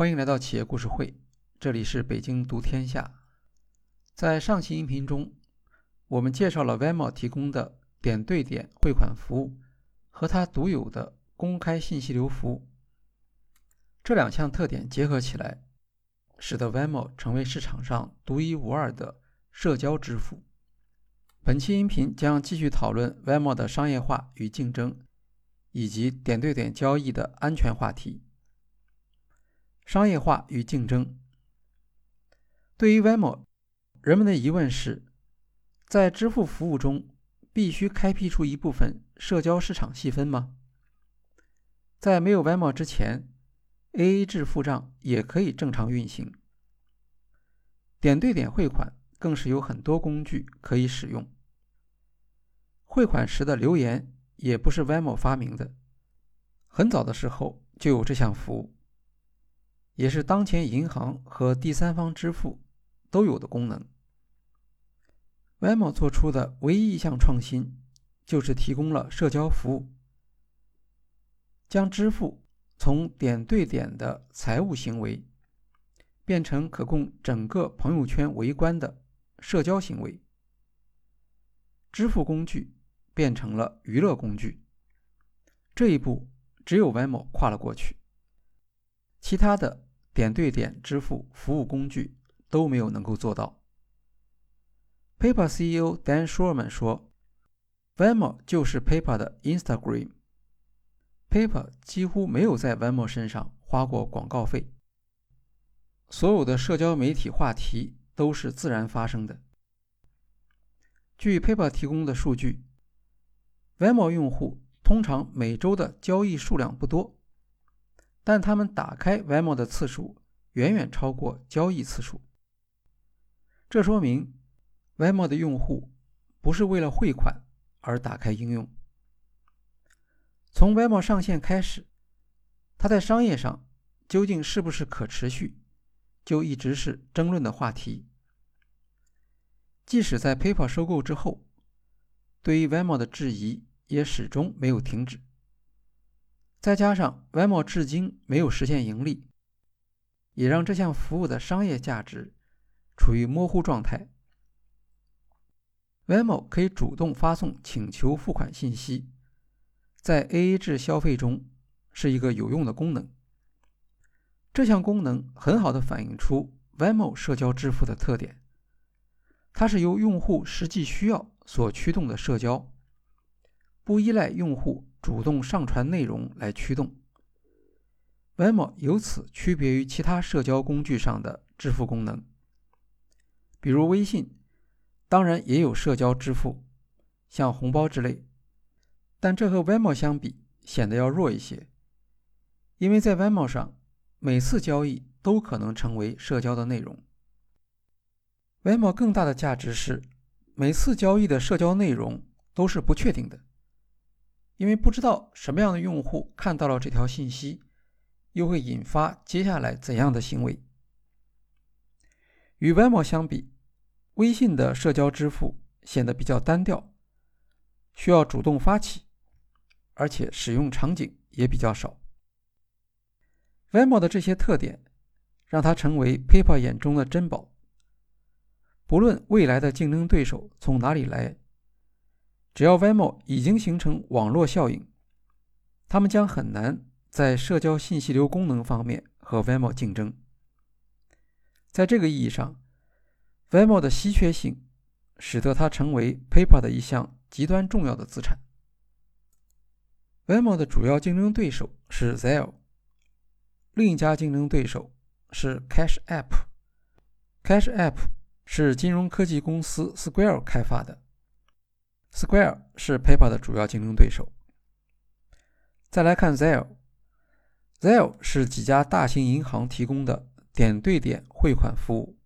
欢迎来到企业故事会，这里是北京读天下。在上期音频中，我们介绍了 Venmo 提供的点对点汇款服务和它独有的公开信息流服务。这两项特点结合起来，使得 Venmo 成为市场上独一无二的社交支付。本期音频将继续讨论 Venmo 的商业化与竞争。以及点对点交易的安全话题。商业化与竞争。对于 v e m o 人们的疑问是：在支付服务中必须开辟出一部分社交市场细分吗？在没有 v e m o 之前，AA 制付账也可以正常运行。点对点汇款更是有很多工具可以使用。汇款时的留言。也不是 v e m o 发明的，很早的时候就有这项服务，也是当前银行和第三方支付都有的功能。Venmo 做出的唯一一项创新，就是提供了社交服务，将支付从点对点的财务行为，变成可供整个朋友圈围观的社交行为，支付工具。变成了娱乐工具，这一步只有 Venmo 跨了过去，其他的点对点支付服务工具都没有能够做到。PayPal CEO Dan Schulman 说：“Venmo 就是 PayPal 的 Instagram，PayPal 几乎没有在 Venmo 身上花过广告费，所有的社交媒体话题都是自然发生的。”据 PayPal 提供的数据。Venmo 用户通常每周的交易数量不多，但他们打开 Venmo 的次数远远超过交易次数。这说明 Venmo 的用户不是为了汇款而打开应用。从 Venmo 上线开始，它在商业上究竟是不是可持续，就一直是争论的话题。即使在 PayPal 收购之后，对于 Venmo 的质疑。也始终没有停止。再加上 Venmo 至今没有实现盈利，也让这项服务的商业价值处于模糊状态。Venmo 可以主动发送请求付款信息，在 AA 制消费中是一个有用的功能。这项功能很好的反映出 Venmo 社交支付的特点，它是由用户实际需要所驱动的社交。不依赖用户主动上传内容来驱动，Venmo 由此区别于其他社交工具上的支付功能，比如微信，当然也有社交支付，像红包之类，但这和 Venmo 相比显得要弱一些，因为在 Venmo 上，每次交易都可能成为社交的内容。Venmo 更大的价值是，每次交易的社交内容都是不确定的。因为不知道什么样的用户看到了这条信息，又会引发接下来怎样的行为。与 Venmo 相比，微信的社交支付显得比较单调，需要主动发起，而且使用场景也比较少。Venmo 的这些特点，让它成为 PayPal 眼中的珍宝。不论未来的竞争对手从哪里来。只要 Venmo 已经形成网络效应，他们将很难在社交信息流功能方面和 Venmo 竞争。在这个意义上，Venmo 的稀缺性使得它成为 PayPal 的一项极端重要的资产。Venmo 的主要竞争对手是 Zelle，另一家竞争对手是 Cash App。Cash App 是金融科技公司 Square 开发的。Square 是 PayPal 的主要竞争对手。再来看 Zelle，Zelle 是几家大型银行提供的点对点汇款服务。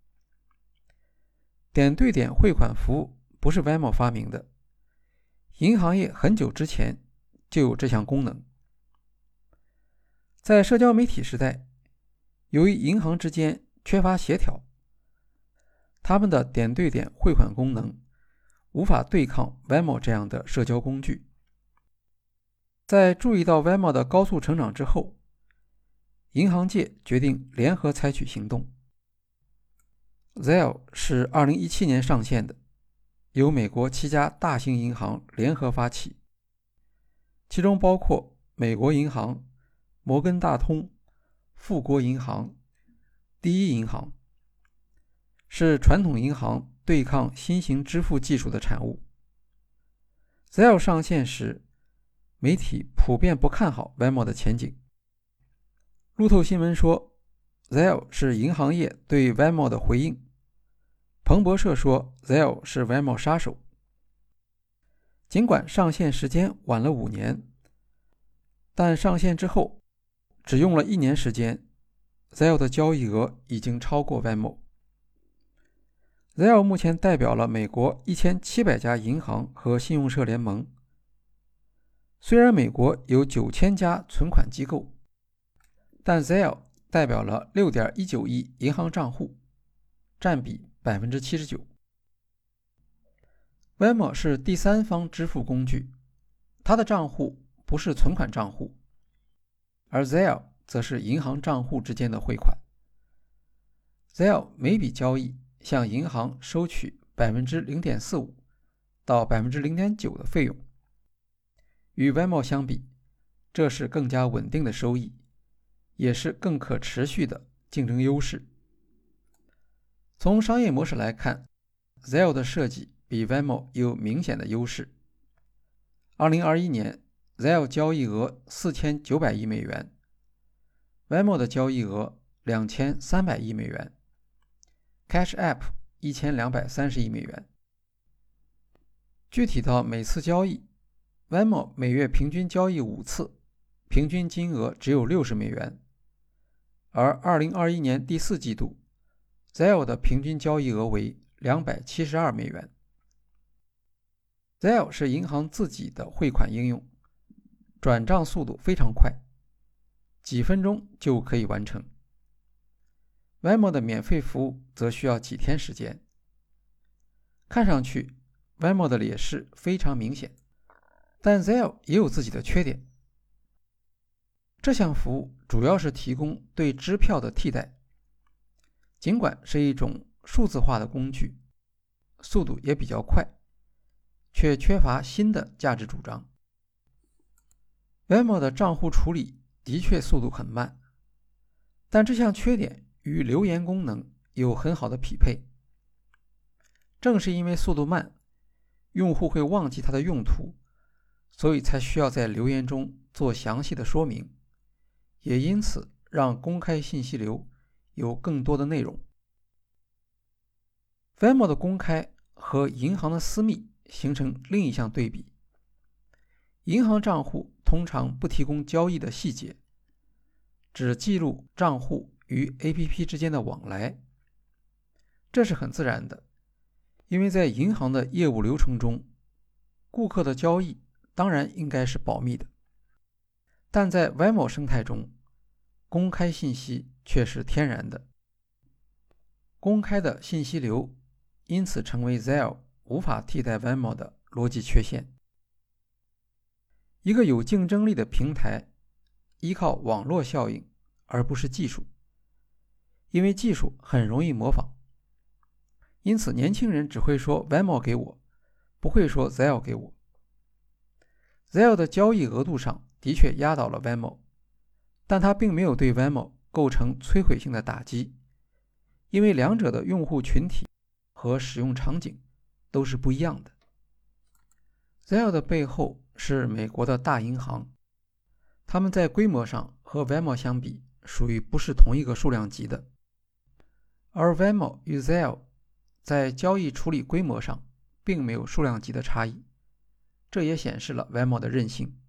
点对点汇款服务不是 Venmo 发明的，银行业很久之前就有这项功能。在社交媒体时代，由于银行之间缺乏协调，他们的点对点汇款功能。无法对抗 Venmo 这样的社交工具。在注意到 Venmo 的高速成长之后，银行界决定联合采取行动。Zelle 是2017年上线的，由美国七家大型银行联合发起，其中包括美国银行、摩根大通、富国银行、第一银行，是传统银行对抗新型支付技术的产物。Zelle 上线时，媒体普遍不看好 Venmo 的前景。路透新闻说，Zelle 是银行业对 Venmo 的回应。彭博社说，Zelle 是 Venmo 杀手。尽管上线时间晚了五年，但上线之后只用了一年时间，Zelle 的交易额已经超过 Venmo。Zelle 目前代表了美国一千七百家银行和信用社联盟。虽然美国有九千家存款机构，但 Zelle 代表了六点一九亿银行账户，占比。百分之七十九。Venmo 是第三方支付工具，它的账户不是存款账户，而 Zelle 则是银行账户之间的汇款。Zelle 每笔交易向银行收取百分之零点四五到百分之零点九的费用，与 Venmo 相比，这是更加稳定的收益，也是更可持续的竞争优势。从商业模式来看，Zelle 的设计比 Venmo 有明显的优势。2021年，Zelle 交易额4900亿美元，Venmo 的交易额2300亿美元，Cash App 1230亿美元。具体到每次交易，Venmo 每月平均交易五次，平均金额只有60美元，而2021年第四季度。Zelle 的平均交易额为两百七十二美元。Zelle 是银行自己的汇款应用，转账速度非常快，几分钟就可以完成。Venmo 的免费服务则需要几天时间。看上去，Venmo 的劣势非常明显，但 Zelle 也有自己的缺点。这项服务主要是提供对支票的替代。尽管是一种数字化的工具，速度也比较快，却缺乏新的价值主张。Venmo 的账户处理的确速度很慢，但这项缺点与留言功能有很好的匹配。正是因为速度慢，用户会忘记它的用途，所以才需要在留言中做详细的说明，也因此让公开信息流。有更多的内容。Venmo 的公开和银行的私密形成另一项对比。银行账户通常不提供交易的细节，只记录账户与 APP 之间的往来。这是很自然的，因为在银行的业务流程中，顾客的交易当然应该是保密的。但在 Vemo 生态中，公开信息。却是天然的、公开的信息流，因此成为 Zelle 无法替代 Vemo 的逻辑缺陷。一个有竞争力的平台依靠网络效应，而不是技术，因为技术很容易模仿。因此，年轻人只会说 Venmo 给我，不会说 Zelle 给我。Zelle 的交易额度上的确压倒了 Venmo，但它并没有对 Venmo。构成摧毁性的打击，因为两者的用户群体和使用场景都是不一样的。Zelle 的背后是美国的大银行，他们在规模上和 Venmo 相比属于不是同一个数量级的，而 Venmo 与 Zelle 在交易处理规模上并没有数量级的差异，这也显示了 Venmo 的韧性。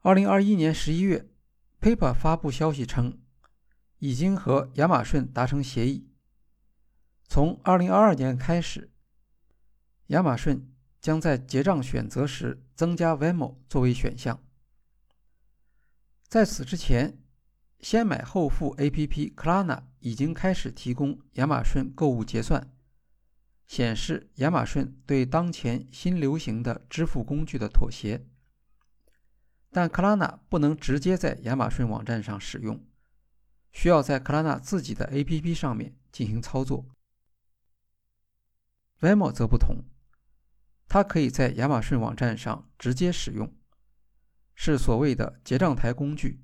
二零二一年十一月。PayPal 发布消息称，已经和亚马逊达成协议。从2022年开始，亚马逊将在结账选择时增加 Venmo 作为选项。在此之前，先买后付 APP Klarna 已经开始提供亚马逊购物结算，显示亚马逊对当前新流行的支付工具的妥协。但克拉纳不能直接在亚马逊网站上使用，需要在克拉纳自己的 APP 上面进行操作。Venmo 则不同，它可以在亚马逊网站上直接使用，是所谓的结账台工具。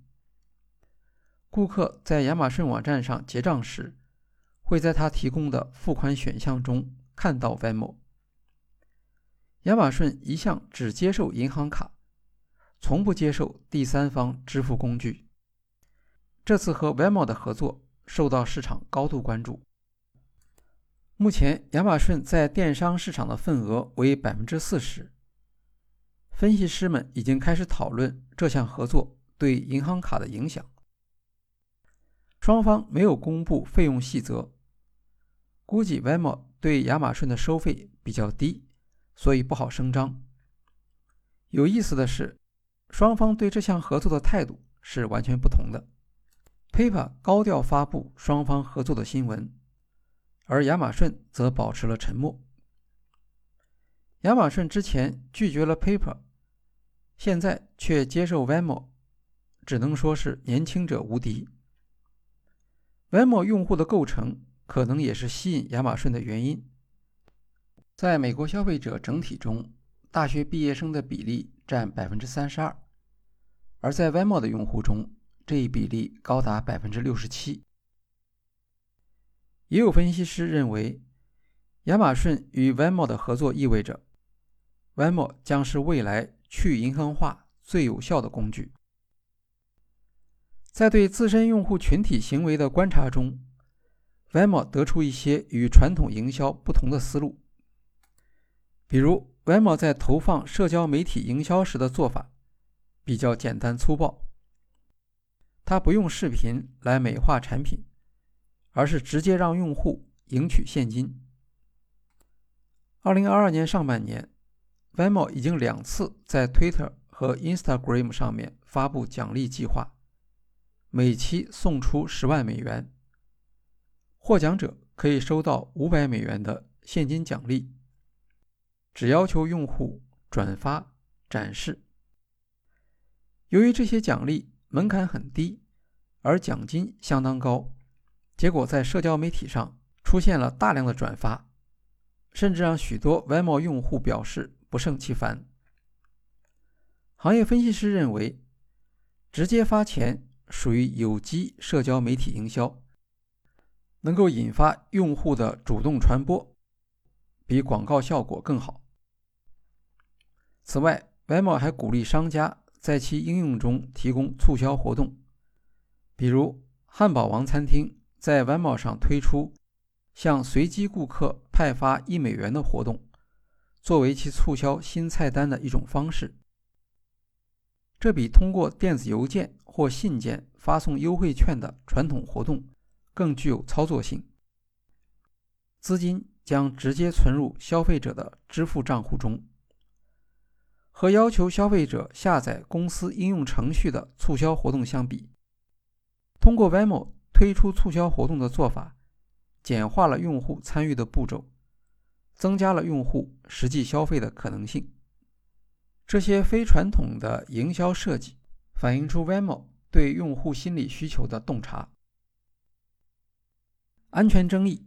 顾客在亚马逊网站上结账时，会在他提供的付款选项中看到 Venmo。亚马逊一向只接受银行卡，从不接受第三方支付工具。这次和 Venmo 的合作受到市场高度关注。目前，亚马逊在电商市场的份额为百分之四十。分析师们已经开始讨论这项合作对银行卡的影响。双方没有公布费用细则，估计 v e m o 对亚马逊的收费比较低。所以不好声张。有意思的是，双方对这项合作的态度是完全不同的。PayPal 高调发布双方合作的新闻，而亚马逊则保持了沉默。亚马逊之前拒绝了 PayPal，现在却接受 v e m o 只能说是年轻者无敌。Venmo 用户的构成可能也是吸引亚马逊的原因。在美国消费者整体中，大学毕业生的比例占百分之三十二，而在 Venmo 的用户中，这一比例高达百分之六十七。也有分析师认为，亚马逊与 Venmo 的合作意味着 Venmo 将是未来去银行化最有效的工具。在对自身用户群体行为的观察中 v e m o 得出一些与传统营销不同的思路。比如 v e m o 在投放社交媒体营销时的做法比较简单粗暴，它不用视频来美化产品，而是直接让用户赢取现金。二零二二年上半年 v e m o 已经两次在 Twitter 和 Instagram 上面发布奖励计划，每期送出十万美元，获奖者可以收到五百美元的现金奖励。只要求用户转发展示。由于这些奖励门槛很低，而奖金相当高，结果在社交媒体上出现了大量的转发，甚至让许多 Venmo 用户表示不胜其烦。行业分析师认为，直接发钱属于有机社交媒体营销，能够引发用户的主动传播，比广告效果更好。此外，Venmo 还鼓励商家在其应用中提供促销活动，比如汉堡王餐厅在 Venmo 上推出向随机顾客派发一美元的活动，作为其促销新菜单的一种方式。这比通过电子邮件或信件发送优惠券的传统活动更具有操作性。资金将直接存入消费者的支付账户中。和要求消费者下载公司应用程序的促销活动相比，通过 Venmo 推出促销活动的做法，简化了用户参与的步骤，增加了用户实际消费的可能性。这些非传统的营销设计反映出 Venmo 对用户心理需求的洞察。安全争议：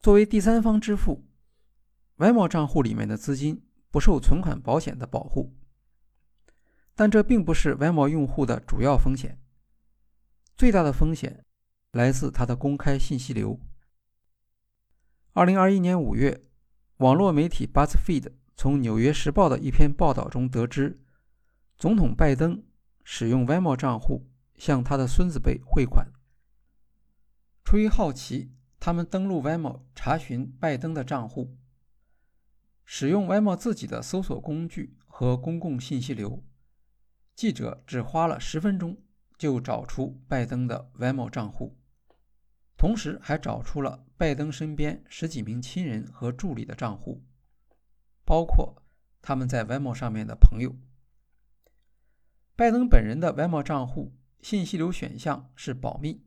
作为第三方支付，Venmo 账户里面的资金。不受存款保险的保护，但这并不是 Venmo 用户的主要风险。最大的风险来自它的公开信息流。二零二一年五月，网络媒体 BuzzFeed 从《纽约时报》的一篇报道中得知，总统拜登使用 Venmo 账户向他的孙子辈汇款。出于好奇，他们登录 Venmo 查询拜登的账户。使用 Venmo 自己的搜索工具和公共信息流，记者只花了十分钟就找出拜登的 Venmo 账户，同时还找出了拜登身边十几名亲人和助理的账户，包括他们在 Venmo 上面的朋友。拜登本人的 Venmo 账户信息流选项是保密，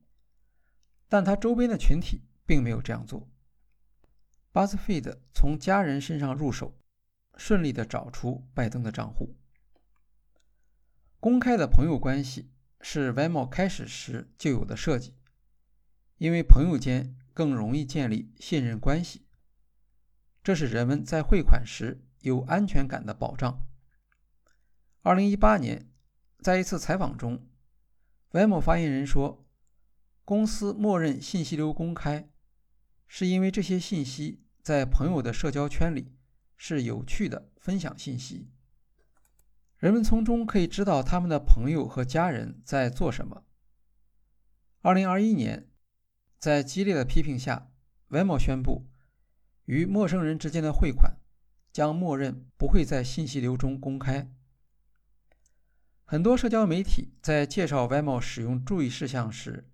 但他周边的群体并没有这样做。BuzzFeed 从家人身上入手，顺利地找出拜登的账户。公开的朋友关系是 Venmo 开始时就有的设计，因为朋友间更容易建立信任关系，这是人们在汇款时有安全感的保障。二零一八年，在一次采访中，Venmo 发言人说，公司默认信息流公开，是因为这些信息在朋友的社交圈里是有趣的分享信息。人们从中可以知道他们的朋友和家人在做什么。二零二一年，在激烈的批评下，Venmo 宣布，与陌生人之间的汇款将默认不会在信息流中公开。很多社交媒体在介绍 Venmo 使用注意事项时，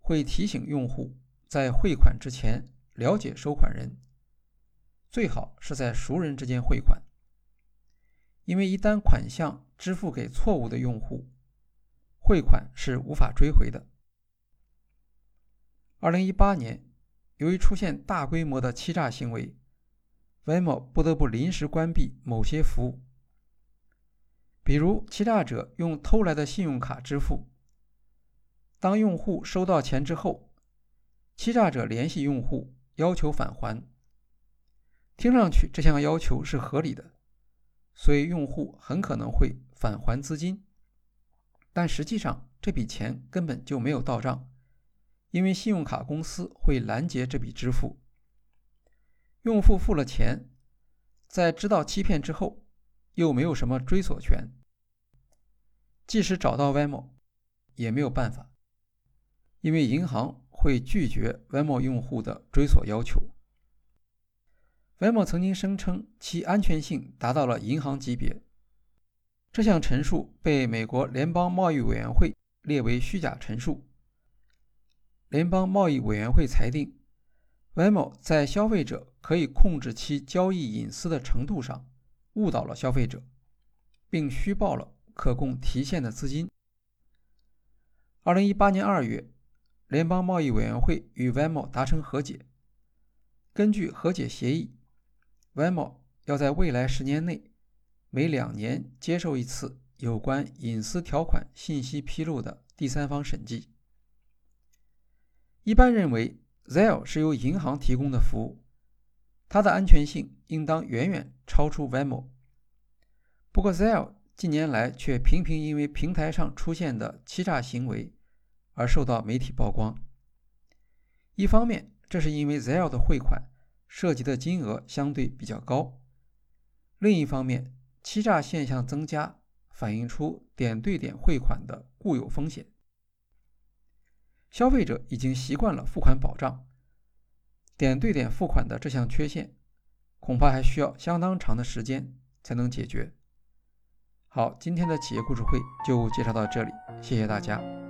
会提醒用户在汇款之前了解收款人，最好是在熟人之间汇款。因为一旦款项支付给错误的用户，汇款是无法追回的。二零一八年，由于出现大规模的欺诈行为，Venmo 不得不临时关闭某些服务，比如欺诈者用偷来的信用卡支付。当用户收到钱之后，欺诈者联系用户要求返还。听上去这项要求是合理的。所以，用户很可能会返还资金，但实际上这笔钱根本就没有到账，因为信用卡公司会拦截这笔支付。用户付了钱，在知道欺骗之后，又没有什么追索权，即使找到 Vemo，也没有办法，因为银行会拒绝 Vemo 用户的追索要求。Vemo 曾经声称其安全性达到了银行级别，这项陈述被美国联邦贸易委员会列为虚假陈述。联邦贸易委员会裁定，Venmo 在消费者可以控制其交易隐私的程度上误导了消费者，并虚报了可供提现的资金。二零一八年二月，联邦贸易委员会与 Venmo 达成和解，根据和解协议。Venmo 要在未来十年内，每两年接受一次有关隐私条款信息披露的第三方审计。一般认为，Zelle 是由银行提供的服务，它的安全性应当远远超出 Venmo。不过，Zelle 近年来却频频因为平台上出现的欺诈行为而受到媒体曝光。一方面，这是因为 Zelle 的汇款。涉及的金额相对比较高。另一方面，欺诈现象增加，反映出点对点汇款的固有风险。消费者已经习惯了付款保障，点对点付款的这项缺陷，恐怕还需要相当长的时间才能解决。好，今天的企业故事会就介绍到这里，谢谢大家。